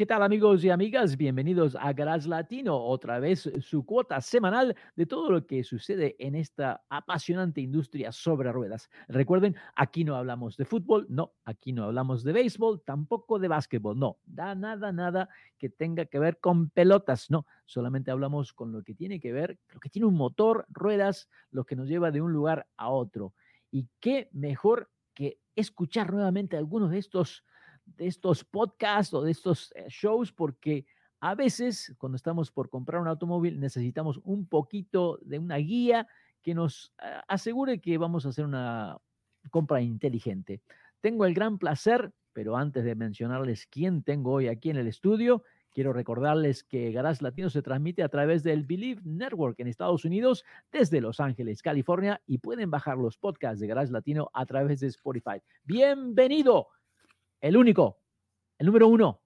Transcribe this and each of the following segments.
¿Qué tal amigos y amigas? Bienvenidos a Garage Latino, otra vez su cuota semanal de todo lo que sucede en esta apasionante industria sobre ruedas. Recuerden, aquí no hablamos de fútbol, no, aquí no hablamos de béisbol, tampoco de básquetbol, no, da nada, nada que tenga que ver con pelotas, no, solamente hablamos con lo que tiene que ver, lo que tiene un motor, ruedas, lo que nos lleva de un lugar a otro. Y qué mejor que escuchar nuevamente algunos de estos de estos podcasts o de estos eh, shows porque a veces cuando estamos por comprar un automóvil necesitamos un poquito de una guía que nos eh, asegure que vamos a hacer una compra inteligente. Tengo el gran placer, pero antes de mencionarles quién tengo hoy aquí en el estudio, quiero recordarles que Garage Latino se transmite a través del Believe Network en Estados Unidos desde Los Ángeles, California, y pueden bajar los podcasts de Garage Latino a través de Spotify. Bienvenido el único, el número uno,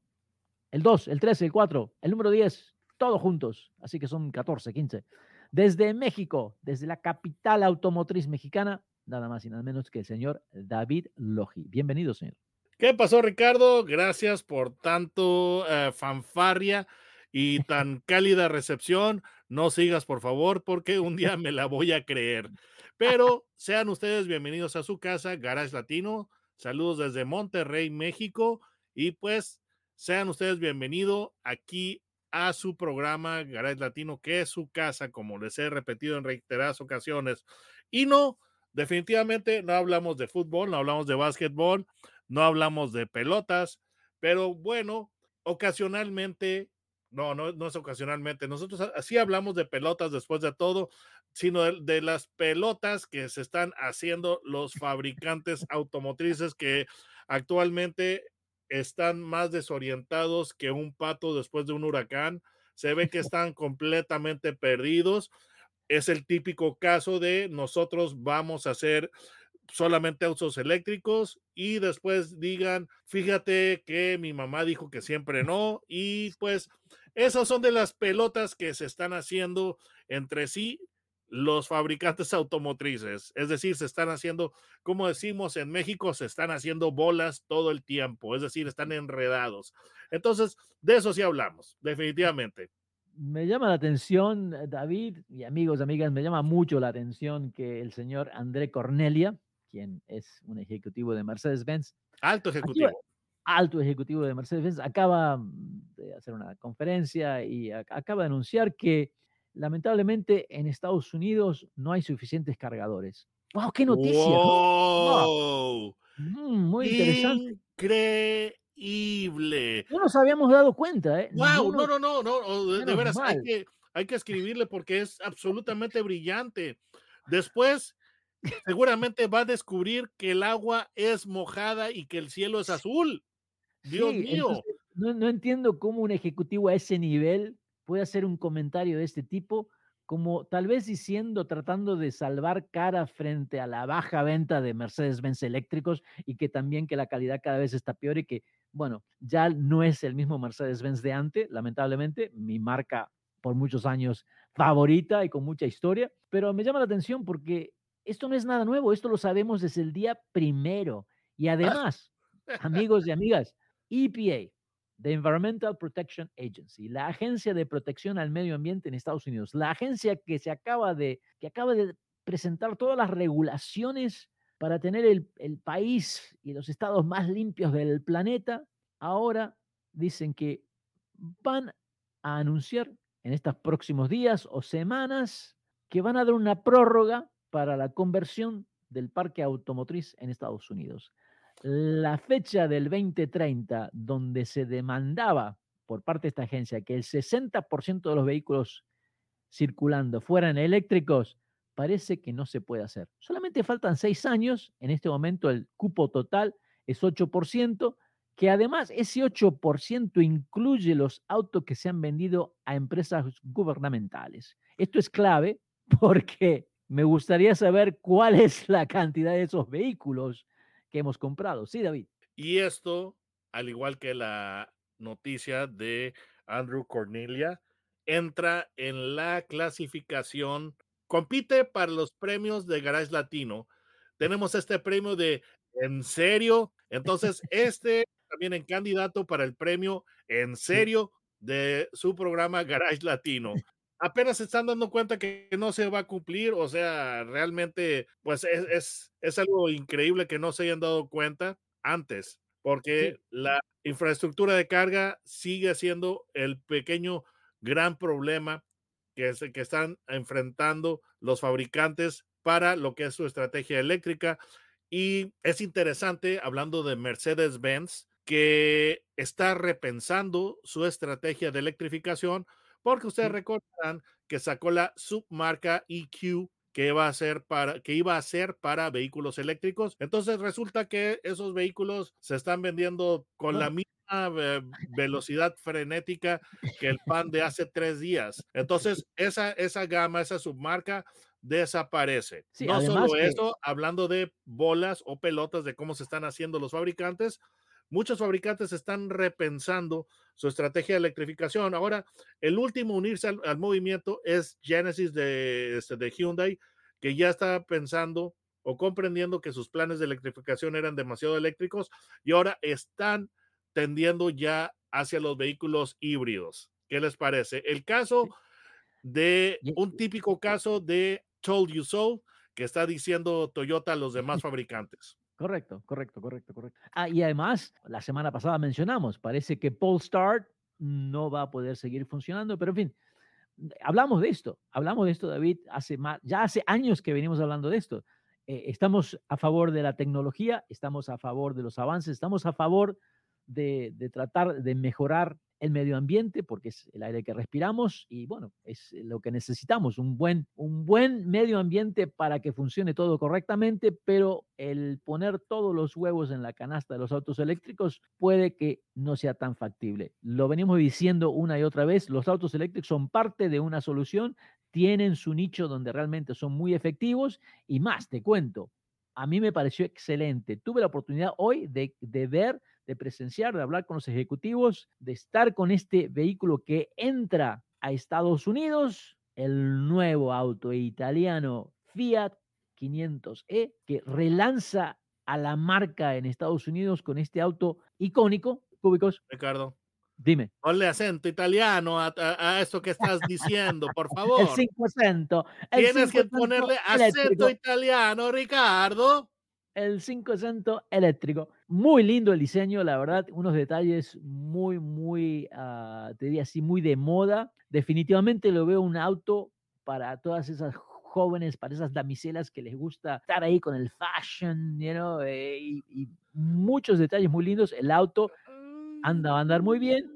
el dos, el tres, el cuatro, el número diez, todos juntos. Así que son 14, 15. Desde México, desde la capital automotriz mexicana, nada más y nada menos que el señor David Logi. Bienvenido, señor. ¿Qué pasó, Ricardo? Gracias por tanto eh, fanfarria y tan cálida recepción. No sigas, por favor, porque un día me la voy a creer. Pero sean ustedes bienvenidos a su casa, Garage Latino. Saludos desde Monterrey, México. Y pues sean ustedes bienvenidos aquí a su programa Garage Latino, que es su casa, como les he repetido en reiteradas ocasiones. Y no, definitivamente no hablamos de fútbol, no hablamos de básquetbol, no hablamos de pelotas, pero bueno, ocasionalmente, no, no, no es ocasionalmente, nosotros así hablamos de pelotas después de todo, sino de, las pelotas que se están haciendo los fabricantes automotrices que actualmente están más desorientados que un pato después de un huracán. Se ve que están completamente perdidos. Es el típico caso de nosotros vamos a hacer solamente autos eléctricos y después digan, fíjate que mi mamá dijo que siempre no y pues esas son de las pelotas que se están haciendo entre sí los fabricantes automotrices. Es decir, se están haciendo, como decimos en México, se están haciendo bolas todo el tiempo, es decir, están enredados. Entonces, de eso sí hablamos, definitivamente. Me llama la atención, eh, David y amigos, amigas, me llama mucho la atención que el señor André Cornelia, quien es un ejecutivo de Mercedes-Benz. Alto ejecutivo. alto ejecutivo de Mercedes-Benz, acaba de hacer una conferencia y acaba de anunciar que lamentablemente en Estados Unidos no hay suficientes cargadores. ¡Wow! ¡Qué noticia! Wow. Mm, muy interesante. Increíble. No nos habíamos dado cuenta, ¿eh? ¡Wow! No, no, no, no. De, veras, hay que, hay que escribirle porque es absolutamente brillante. Después, seguramente va a descubrir que el agua es mojada y que el cielo es azul. Dios mío. no, no entiendo cómo un ejecutivo a ese nivel puede hacer un comentario de este tipo, como tal vez diciendo, tratando de salvar cara frente a la baja venta de Mercedes-Benz eléctricos y que también que la calidad cada vez está peor y que, bueno, ya no es el mismo Mercedes-Benz de antes, lamentablemente, mi marca por muchos años favorita y con mucha historia, pero me llama la atención porque esto no es nada nuevo, esto lo sabemos desde el día primero. Y además, amigos y amigas, EPA, The Environmental Protection Agency, la agencia de protección al medio ambiente en Estados Unidos, la agencia que se acaba de, que acaba de presentar todas las regulaciones para tener el, el país y los estados más limpios del planeta, ahora dicen que van a anunciar en estos próximos días o semanas que van a dar una prórroga para la conversión del parque automotriz en Estados Unidos la fecha del 2030 donde se demandaba por parte de esta agencia que el 60% de los vehículos circulando fueran eléctricos, parece que no se puede hacer. Solamente faltan seis años, en este momento el cupo total es 8%, que además ese 8% incluye los autos que se han vendido a empresas gubernamentales. Esto es clave porque me gustaría saber cuál es la cantidad de esos vehículos que hemos comprado. Sí, David. Y esto, al igual que la noticia de Andrew Cornelia, entra en la clasificación, compite para los premios de Garage Latino. Tenemos este premio de ¿En serio? Entonces, este también en candidato para el premio En serio de su programa Garage Latino. Apenas se están dando cuenta que no se va a cumplir, o sea, realmente, pues es, es, es algo increíble que no se hayan dado cuenta antes, porque la infraestructura de carga sigue siendo el pequeño gran problema que, es, que están enfrentando los fabricantes para lo que es su estrategia eléctrica. Y es interesante, hablando de Mercedes-Benz, que está repensando su estrategia de electrificación, porque ustedes recordarán que sacó la submarca EQ que iba a ser para que iba a ser para vehículos eléctricos. Entonces resulta que esos vehículos se están vendiendo con la misma velocidad frenética que el pan de hace tres días. Entonces esa esa gama, esa submarca desaparece. no solo eso, hablando de bolas o pelotas de cómo se están haciendo los fabricantes, muchos fabricantes están repensando su estrategia de electrificación. Ahora, el último unirse al, movimiento es Genesis de, este, de Hyundai, que ya está pensando o comprendiendo que sus planes de electrificación eran demasiado eléctricos y ahora están tendiendo ya hacia los vehículos híbridos. ¿Qué les parece? El caso de un típico caso de Told You So que está diciendo Toyota a los demás fabricantes. Correcto, correcto, correcto, correcto. Ah, y además, la semana pasada mencionamos, parece que Polestar no va a poder seguir funcionando, pero en fin, hablamos de esto, hablamos de esto, David, hace ya hace años que venimos hablando de esto. Eh, estamos a favor de la tecnología, estamos a favor de los avances, estamos a favor de tratar de mejorar el medio ambiente, porque es el aire que respiramos y bueno, es lo que necesitamos, un buen, un buen medio ambiente para que funcione todo correctamente, pero el poner todos los huevos en la canasta de los autos eléctricos puede que no sea tan factible. Lo venimos diciendo una y otra vez, los autos eléctricos son parte de una solución, tienen su nicho donde realmente son muy efectivos y más, te cuento, a mí me pareció excelente. Tuve la oportunidad hoy de, de ver de presenciar, de hablar con los ejecutivos, de estar con este vehículo que entra a Estados Unidos, el nuevo auto italiano Fiat 500e, que relanza a la marca en Estados Unidos con este auto icónico, cúbicos. Ricardo. Dime. Ponle acento italiano a, a, eso que estás diciendo, por favor. El 500. Tienes que ponerle acento italiano, Ricardo el 500 eléctrico. Muy lindo el diseño, la verdad, unos detalles muy, muy, uh, te diría así, muy de moda. Definitivamente lo veo un auto para todas esas jóvenes, para esas damiselas que les gusta estar ahí con el fashion, you know, eh, y, y, muchos detalles muy lindos. El auto anda a andar muy bien.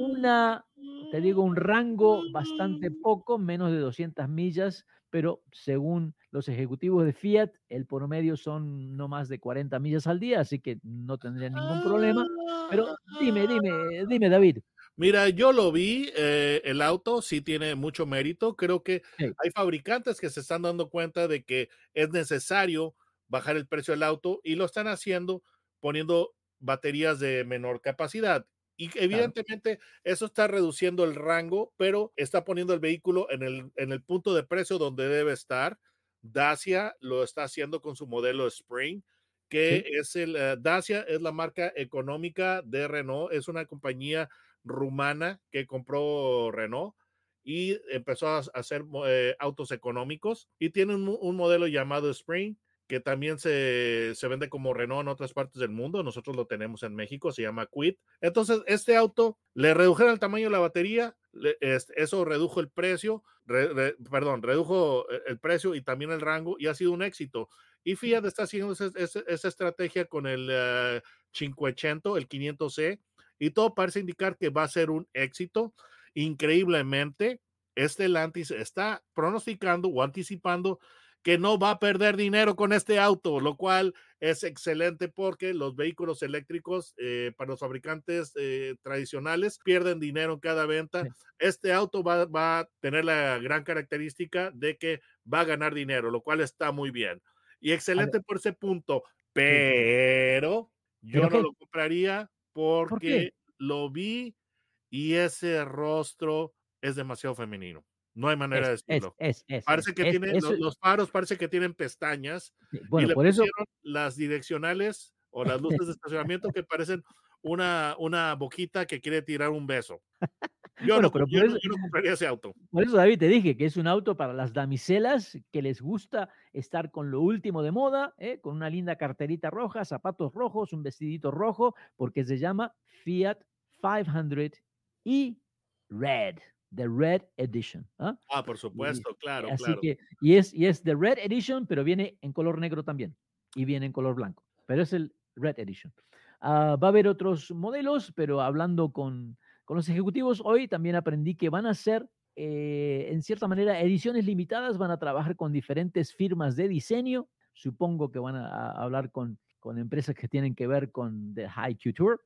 Una, te digo, un rango bastante poco, menos de 200 millas, pero según los ejecutivos de Fiat, el promedio son no más de 40 millas al día, así que no tendría ningún problema. Pero dime, dime, dime, David. Mira, yo lo vi, eh, el auto sí tiene mucho mérito. Creo que hay fabricantes que se están dando cuenta de que es necesario bajar el precio del auto y lo están haciendo poniendo baterías de menor capacidad. Y evidentemente eso está reduciendo el rango, pero está poniendo el vehículo en el, en el punto de precio donde debe estar. Dacia lo está haciendo con su modelo Spring, que es el uh, Dacia es la marca económica de Renault, es una compañía rumana que compró Renault y empezó a hacer eh, autos económicos y tiene un, un modelo llamado Spring que también se, se, vende como Renault en otras partes del mundo. Nosotros lo tenemos en México, se llama Quid. Entonces, este auto le redujeron el tamaño de la batería, le, este, eso redujo el precio, re, re, perdón, redujo e, el precio y también el rango y ha sido un éxito. Y Fiat está haciendo esa, esa, esa estrategia con el uh, 500, el 500C, y todo parece indicar que va a ser un éxito. Increíblemente, este Lantis está pronosticando o anticipando que no va a perder dinero con este auto, lo cual es excelente porque los vehículos eléctricos eh, para los fabricantes eh, tradicionales pierden dinero en cada venta. Este auto va, va, a tener la gran característica de que va a ganar dinero, lo cual está muy bien. Y excelente por ese punto, pero yo no lo compraría porque lo vi y ese rostro es demasiado femenino. No hay manera de decirlo. parece que tiene los, faros, parece que tienen pestañas. Bueno, y le por eso las direccionales o las luces de estacionamiento que parecen una, una boquita que quiere tirar un beso. Yo, no, pero yo, no compraría ese auto. Por eso, David, te dije que es un auto para las damiselas que les gusta estar con lo último de moda, ¿eh? con una linda carterita roja, zapatos rojos, un vestidito rojo, porque se llama Fiat 500 y Red. The Red Edition. ¿ah? ah por supuesto, claro, así claro. Que, y, es, y es The Red Edition, pero viene en color negro también. Y viene en color blanco. Pero es el Red Edition. Ah, va a haber otros modelos, pero hablando con, con, los ejecutivos hoy también aprendí que van a ser, eh, en cierta manera, ediciones limitadas. Van a trabajar con diferentes firmas de diseño. Supongo que van a, a hablar con, con empresas que tienen que ver con The High Couture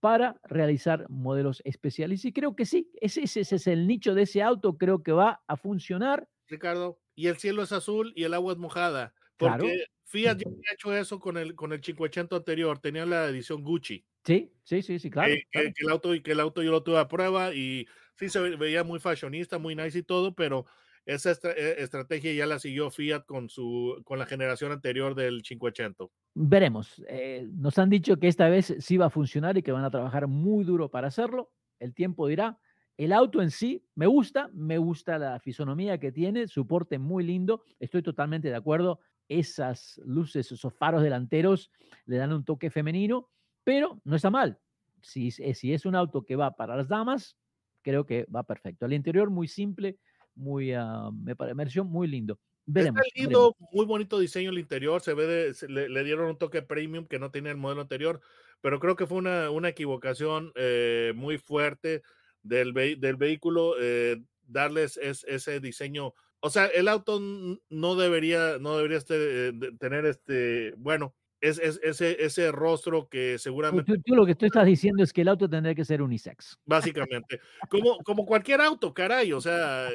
para realizar modelos especiales. Y creo que sí, ese, ese, es el nicho de ese auto, creo que va a funcionar. Ricardo, y el cielo es azul y el agua es mojada. Porque Fiat ya había hecho eso con el, con el 580 anterior, tenía la edición Gucci. Sí, sí, sí, sí, claro. Que, el auto, y que el auto yo lo tuve a prueba y sí se veía muy fashionista, muy nice y todo, pero esa e, estrategia ya la siguió Fiat con, su, con la generación anterior del 580. Veremos. Eh, nos han dicho que esta vez sí va a funcionar y que van a trabajar muy duro para hacerlo. El tiempo dirá. El auto en sí me gusta, me gusta la fisonomía que tiene, su porte muy lindo. Estoy totalmente de acuerdo. Esas luces, esos faros delanteros le dan un toque femenino, pero no está mal. Si, si es un auto que va para las damas, creo que va perfecto. Al interior muy simple, muy, uh, me pareció muy lindo. Veremos, Está lindo, muy bonito diseño el interior, se ve, de, le, dieron un toque premium que no tenía el modelo anterior, pero creo que fue una, una equivocación eh, muy fuerte del, del vehículo eh, darles ese diseño. O sea, el auto no debería, no debería este, tener este, bueno, es, es, ese, ese rostro que seguramente... Tú, tú, lo que tú estás diciendo es que el auto tendría que ser unisex. Básicamente. Como, como cualquier auto, caray. O sea,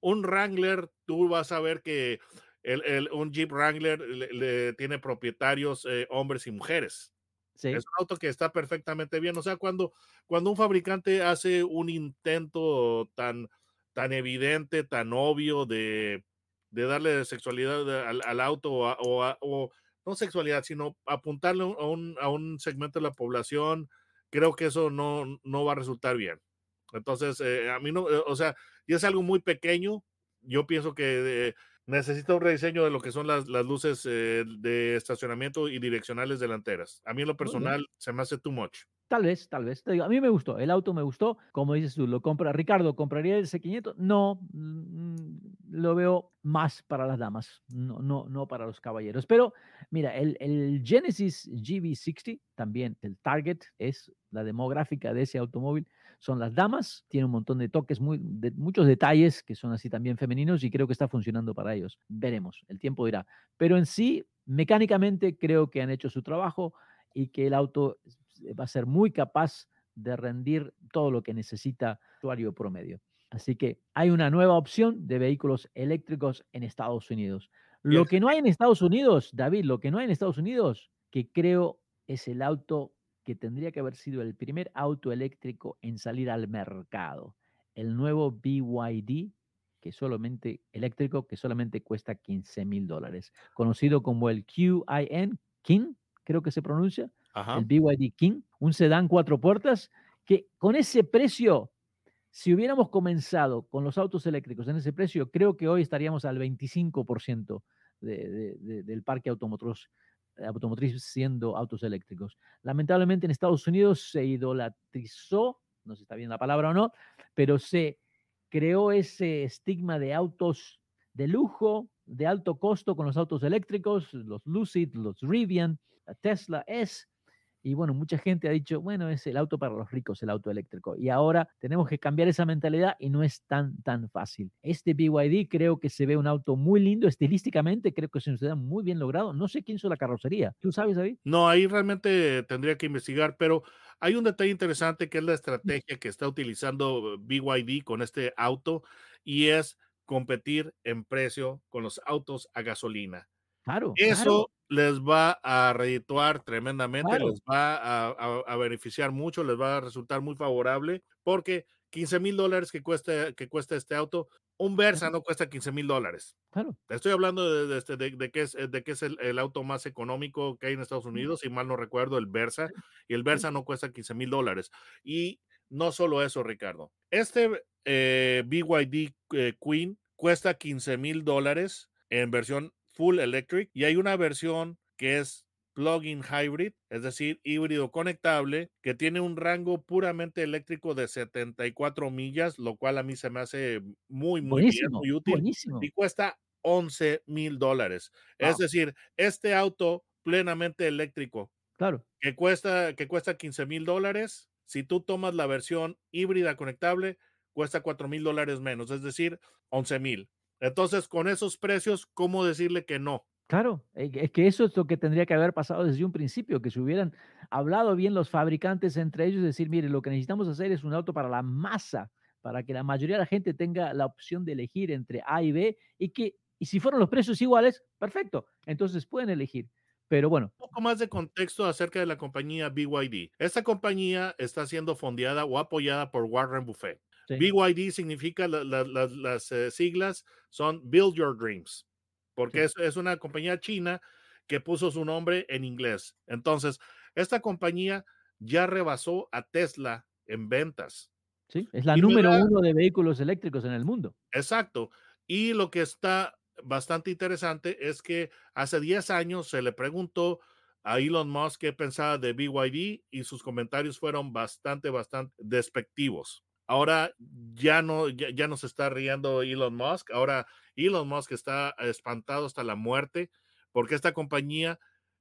un Wrangler, tú vas a ver que el, el, un Jeep Wrangler le, tiene propietarios eh, hombres y mujeres. Sí. Es un auto que está perfectamente bien. O sea, cuando, cuando un fabricante hace un intento tan, tan evidente, tan obvio de, de darle sexualidad al, al auto o, o, o no sexualidad, sino apuntarle a un, a un segmento de la población, creo que eso no, no va a resultar bien. Entonces, eh, a mí no, eh, o sea, y es algo muy pequeño. Yo pienso que necesita un rediseño de lo que son las, las luces eh, de estacionamiento y direccionales delanteras. A mí en lo personal se me hace too much. Tal vez, tal vez. a mí me gustó, el auto me gustó. Como dices tú, lo compra Ricardo, ¿compraría el C500? No, mm, lo veo más para las damas, no, no, no para los caballeros. Pero mira, el, el Genesis GV60, también el target es la demográfica de ese automóvil, son las damas, tiene un montón de toques, muy, de, muchos detalles que son así también femeninos y creo que está funcionando para ellos. Veremos, el tiempo dirá. Pero en sí, mecánicamente creo que han hecho su trabajo y que el auto va a ser muy capaz de rendir todo lo que necesita el usuario promedio. Así que hay una nueva opción de vehículos eléctricos en Estados Unidos. Lo que no hay en Estados Unidos, David, lo que no hay en Estados Unidos, que creo es el auto que tendría que haber sido el primer auto eléctrico en salir al mercado. El nuevo BYD, que solamente eléctrico, que solamente cuesta 15 mil dólares, conocido como el QIN, King, creo que se pronuncia, el BYD King, un sedán cuatro puertas, que con ese precio, si hubiéramos comenzado con los autos eléctricos en ese precio, creo que hoy estaríamos al 25% del parque automotriz, automotriz siendo autos eléctricos. Lamentablemente en Estados Unidos se idolatrizó, no sé si está bien la palabra o no, pero se creó ese estigma de autos de lujo, de alto costo con los autos eléctricos, los Lucid, los Rivian, la Tesla S, Y bueno, mucha gente ha dicho, bueno, es el auto para los ricos, el auto eléctrico. Y ahora tenemos que cambiar esa mentalidad y no es tan, tan fácil. Este BYD creo que se ve un auto muy lindo estilísticamente, creo que se nos da muy bien logrado. No sé quién hizo la carrocería. ¿Tú sabes, David? No, ahí realmente tendría que investigar, pero hay un detalle interesante que es la estrategia que está utilizando BYD con este auto y es competir en precio con los autos a gasolina. Claro. Eso les va a redituar tremendamente, les va a, beneficiar mucho, les va a resultar muy favorable, porque 15 mil dólares que cuesta, que cuesta este auto, un Versa no cuesta 15 mil dólares. Claro. Estoy hablando de, este, de, de, que es, de que es el, auto más económico que hay en Estados Unidos, si mal no recuerdo, el Versa, y el Versa no cuesta 15 mil dólares. Y no solo eso, Ricardo. Este eh, BYD eh, Queen cuesta 15 mil dólares en versión full electric y hay una versión que es plug-in hybrid, es decir, híbrido conectable, que tiene un rango puramente eléctrico de 74 millas, lo cual a mí se me hace muy, muy, muy útil y cuesta 11 mil dólares. Es decir, este auto plenamente eléctrico, claro. que cuesta, que cuesta 15 mil dólares, si tú tomas la versión híbrida conectable, cuesta 4 mil dólares menos, es decir, 11 mil. Entonces, con esos precios, ¿cómo decirle que no? Claro, eh, es que eso es lo que tendría que haber pasado desde un principio, que se hubieran hablado bien los fabricantes entre ellos, decir, mire, lo que necesitamos hacer es un auto para la masa, para que la mayoría de la gente tenga la opción de elegir entre A y B y que, y si fueron los precios iguales, perfecto, entonces pueden elegir. Pero bueno. Un poco más de contexto acerca de la compañía BYD. Esta compañía está siendo fondeada o apoyada por Warren Buffett. BYD significa las eh, siglas son Build Your Dreams, porque es, es, una compañía china que puso su nombre en inglés. Entonces, esta compañía ya rebasó a Tesla en ventas. Sí, es la número uno de vehículos eléctricos en el mundo. Exacto. Y lo que está bastante interesante es que hace 10 años se le preguntó a Elon Musk qué pensaba de BYD y sus comentarios fueron bastante, bastante despectivos. Ahora ya no, ya, no se está riendo Elon Musk. Ahora Elon Musk está espantado hasta la muerte porque esta compañía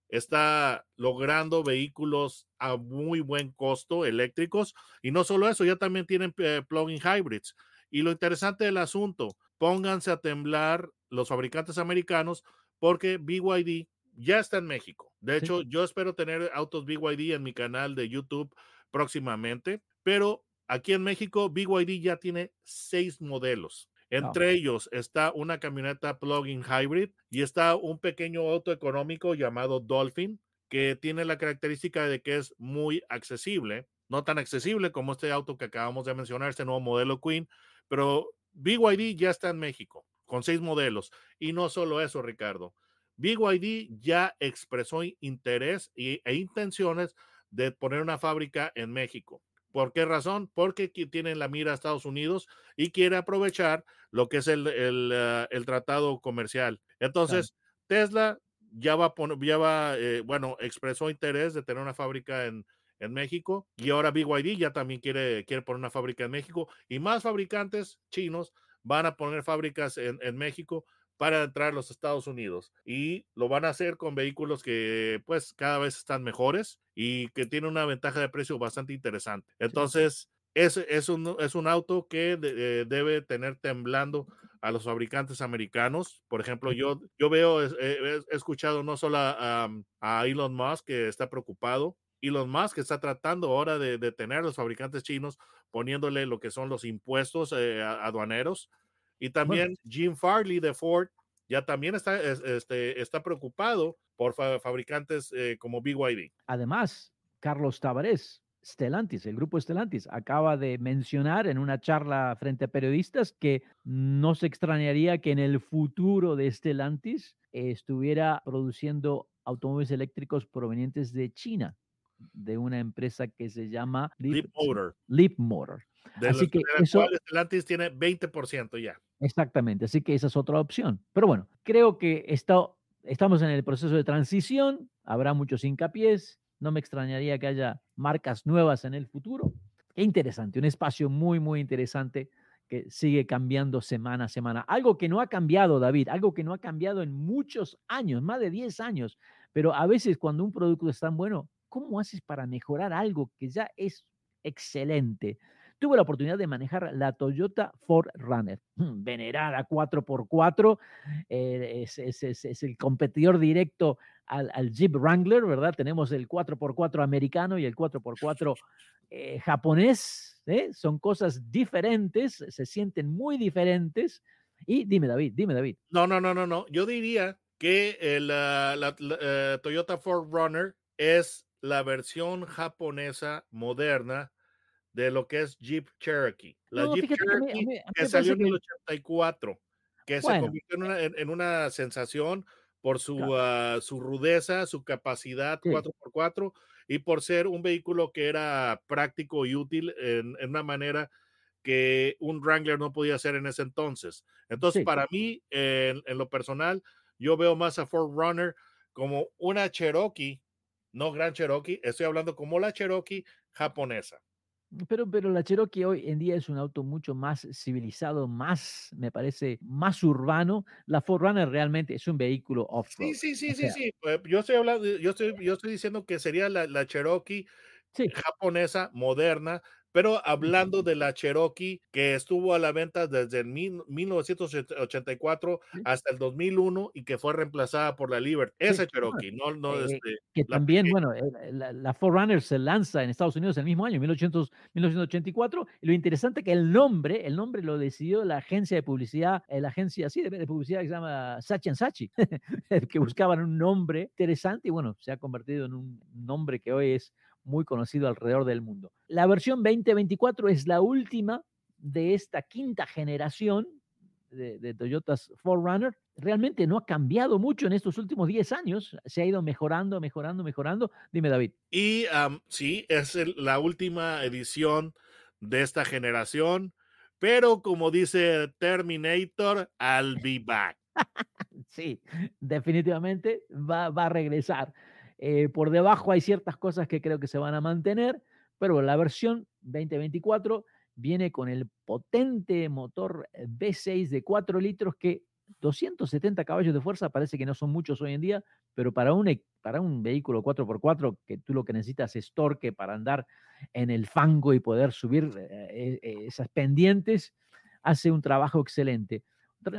está logrando vehículos a muy buen costo eléctricos y no solo eso, ya también tienen eh, plug-in hybrids. Y lo interesante del asunto, pónganse a temblar los fabricantes americanos porque BYD ya está en México. De hecho, yo espero tener autos BYD en mi canal de YouTube próximamente, pero Aquí en México, BYD ya tiene seis modelos. Entre ellos está una camioneta plug-in hybrid y está un pequeño auto económico llamado Dolphin, que tiene la característica de que es muy accesible, no tan accesible como este auto que acabamos de mencionar, este nuevo modelo Queen, pero BYD ya está en México con seis modelos. Y no solo eso, Ricardo. BYD ya expresó interés e intenciones de poner una fábrica en México. ¿Por qué razón? Porque tienen la mira a Estados Unidos y quiere aprovechar lo que es el, ah, tratado comercial. Entonces, Tesla ya va, ya va eh, bueno, expresó interés de tener una fábrica en, México y ahora BYD ya también quiere, quiere poner una fábrica en México y más fabricantes chinos van a poner fábricas en, en México para entrar a los Estados Unidos y lo van a hacer con vehículos que pues cada vez están mejores y que tienen una ventaja de precio bastante interesante. Entonces, es, es, un, es un auto que eh, debe tener temblando a los fabricantes americanos. Por ejemplo, yo, yo veo, he, escuchado no solo a, Elon Musk que está preocupado, Elon Musk está tratando ahora de, detener a los fabricantes chinos poniéndole lo que son los impuestos eh, aduaneros y también Jim Farley de Ford ya también está, este, está preocupado por fabricantes eh, como BYD. Además, Carlos Tavares, Stellantis, el grupo Stellantis, acaba de mencionar en una charla frente a periodistas que no se extrañaría que en el futuro de Stellantis estuviera produciendo automóviles eléctricos provenientes de China, de una empresa que se llama Leap, Motor. Leap Motor. Así que eso, Stellantis tiene 20% ya. Exactamente, así que esa es otra opción. Pero bueno, creo que estamos en el proceso de transición, habrá muchos hincapiés, no me extrañaría que haya marcas nuevas en el futuro. Qué interesante, un espacio muy, muy interesante que sigue cambiando semana a semana. Algo que no ha cambiado, David, algo que no ha cambiado en muchos años, más de 10 años, pero a veces cuando un producto es tan bueno, ¿cómo haces para mejorar algo que ya es excelente? Tuve la oportunidad de manejar la Toyota Ford Runner, venerada 4x4, eh, es, el competidor directo al, Jeep Wrangler, ¿verdad? Tenemos el 4x4 americano y el 4x4 eh, japonés, ¿eh? son cosas diferentes, se sienten muy diferentes. Y dime, David, dime, David. No, no, no, no, no. Yo diría que la, la Toyota Ford Runner es la versión japonesa moderna de lo que es Jeep Cherokee. La no, Jeep Cherokee que, a mí, a mí que salió en el 84, que bueno. se convirtió en una, en, una sensación por su, claro. uh, su rudeza, su capacidad sí. 4x4 y por ser un vehículo que era práctico y útil en, en una manera que un Wrangler no podía hacer en ese entonces. Entonces, sí. para mí, en, en, lo personal, yo veo más a Ford Runner como una Cherokee, no Gran Cherokee, estoy hablando como la Cherokee japonesa. Pero, pero la Cherokee hoy en día es un auto mucho más civilizado, más, me parece, más urbano. La Forerunner realmente es un vehículo off-road. Sí, sí, sí, o sea, sí, sí. Yo estoy hablando, yo estoy, yo estoy diciendo que sería la, la Cherokee sí. japonesa, moderna, pero hablando de la Cherokee que estuvo a la venta desde el mil, 1984 sí. hasta el 2001 y que fue reemplazada por la Liberty. Esa sí. Cherokee, no, no eh, este, que también, pequeña. bueno, eh, la, la Forerunner se lanza en Estados Unidos el mismo año, 1800, 1984. Y lo interesante que el nombre, el nombre lo decidió la agencia de publicidad, eh, la agencia así de, de, publicidad que se llama Sachi Sachi, que buscaban un nombre interesante y bueno, se ha convertido en un nombre que hoy es muy conocido alrededor del mundo. La versión 2024 es la última de esta quinta generación de, de Toyotas 4Runner. Realmente no ha cambiado mucho en estos últimos 10 años. Se ha ido mejorando, mejorando, mejorando. Dime, David. Y um, sí, es el, la última edición de esta generación. Pero como dice Terminator, I'll be back. sí, definitivamente va, va a regresar. Eh, por debajo hay ciertas cosas que creo que se van a mantener, pero la versión 2024 viene con el potente motor V6 de 4 litros que 270 caballos de fuerza parece que no son muchos hoy en día, pero para un, e, para un vehículo 4x4 que tú lo que necesitas es torque para andar en el fango y poder subir eh, eh, esas pendientes, hace un trabajo excelente.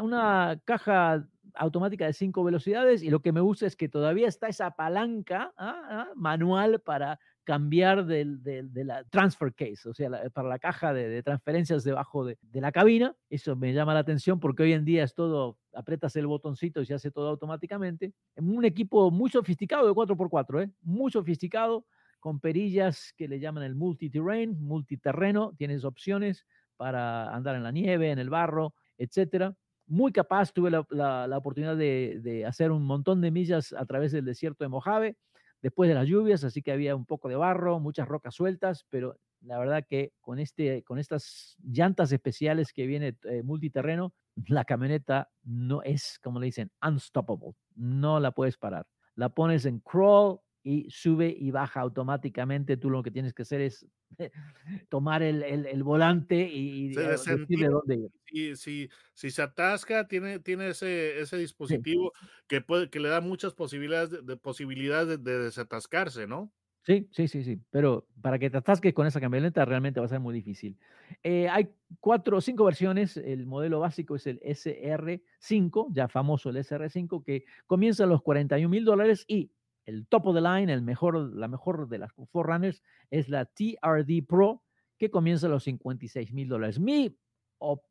Una caja automática de cinco velocidades y lo que me gusta es que todavía está esa palanca ¿ah? ¿ah? manual para cambiar de, de, de, la transfer case, o sea, para la caja de, de transferencias debajo de, la cabina. Eso me llama la atención porque hoy en día es todo, apretas el botoncito y se hace todo automáticamente. Un equipo muy sofisticado de 4x4, ¿eh? muy sofisticado, con perillas que le llaman el multi-terrain, multiterreno, tienes opciones para andar en la nieve, en el barro, etcétera muy capaz, tuve la, oportunidad de, de, hacer un montón de millas a través del desierto de Mojave, después de las lluvias, así que había un poco de barro, muchas rocas sueltas, pero la verdad que con, este, con estas llantas especiales que viene eh, multiterreno, la camioneta no es, como le dicen, unstoppable, no la puedes parar. La pones en crawl, y sube y baja automáticamente. Tú lo que tienes que hacer es tomar el, el, el volante y, y decirle dónde ir. Y si, si se atasca, tiene, tiene ese, ese dispositivo sí. que, puede, que le da muchas posibilidades de, de posibilidades de, de, desatascarse, ¿no? Sí, sí, sí, sí, pero para que te atasques con esa camioneta realmente va a ser muy difícil. Eh, hay cuatro o cinco versiones, el modelo básico es el SR5, ya famoso el SR5, que comienza a los 41 mil dólares y el top of the line, la mejor de las Forerunners es la TRD Pro, que comienza a los 56 mil dólares. Mi,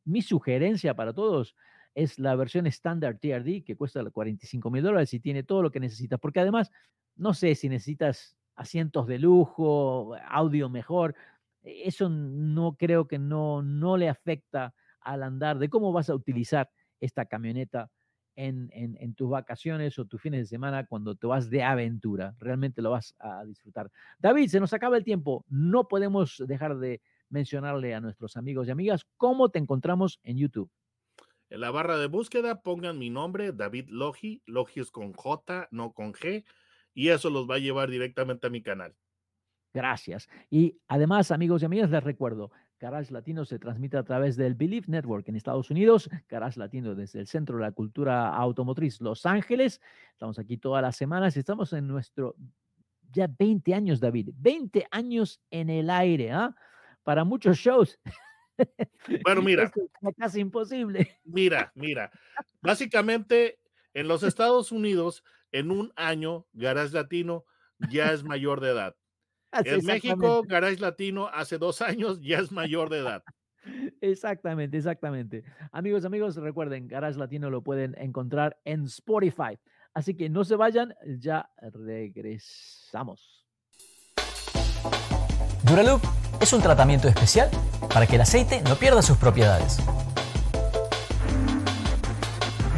mi sugerencia para todos es la versión estándar TRD, que cuesta 45 mil dólares y tiene todo lo que necesitas, porque además, no sé si necesitas asientos de lujo, audio mejor, eso no creo que no, no le afecta al andar de cómo vas a utilizar esta camioneta en, en, en, tus vacaciones o tus fines de semana cuando te vas de aventura. Realmente lo vas a disfrutar. David, se nos acaba el tiempo. No podemos dejar de mencionarle a nuestros amigos y amigas cómo te encontramos en YouTube. En la barra de búsqueda pongan mi nombre, David Logi. Logi es con J, no con G. Y eso los va a llevar directamente a mi canal. Gracias. Y además, amigos y amigas, les recuerdo, Garage Latino se transmite a través del Believe Network en Estados Unidos, Garage Latino desde el Centro de la Cultura Automotriz Los Ángeles. Estamos aquí todas las semanas y estamos en nuestro Ya 20 años, David. 20 años en el aire, ¿ah? Para muchos shows. Bueno, mira. Es casi imposible. Mira, mira. Básicamente, en los Estados Unidos, en un año, Garage Latino ya es mayor de edad. en México, Garage Latino hace dos años ya es mayor de edad. Exactamente, exactamente. Amigos, amigos, recuerden, Garage Latino lo pueden encontrar en Spotify. Así que no se vayan, ya regresamos. Duraloop es un tratamiento especial para que el aceite no pierda sus propiedades.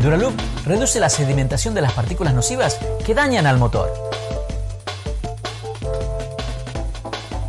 Duraloop reduce la sedimentación de las partículas nocivas que dañan al motor.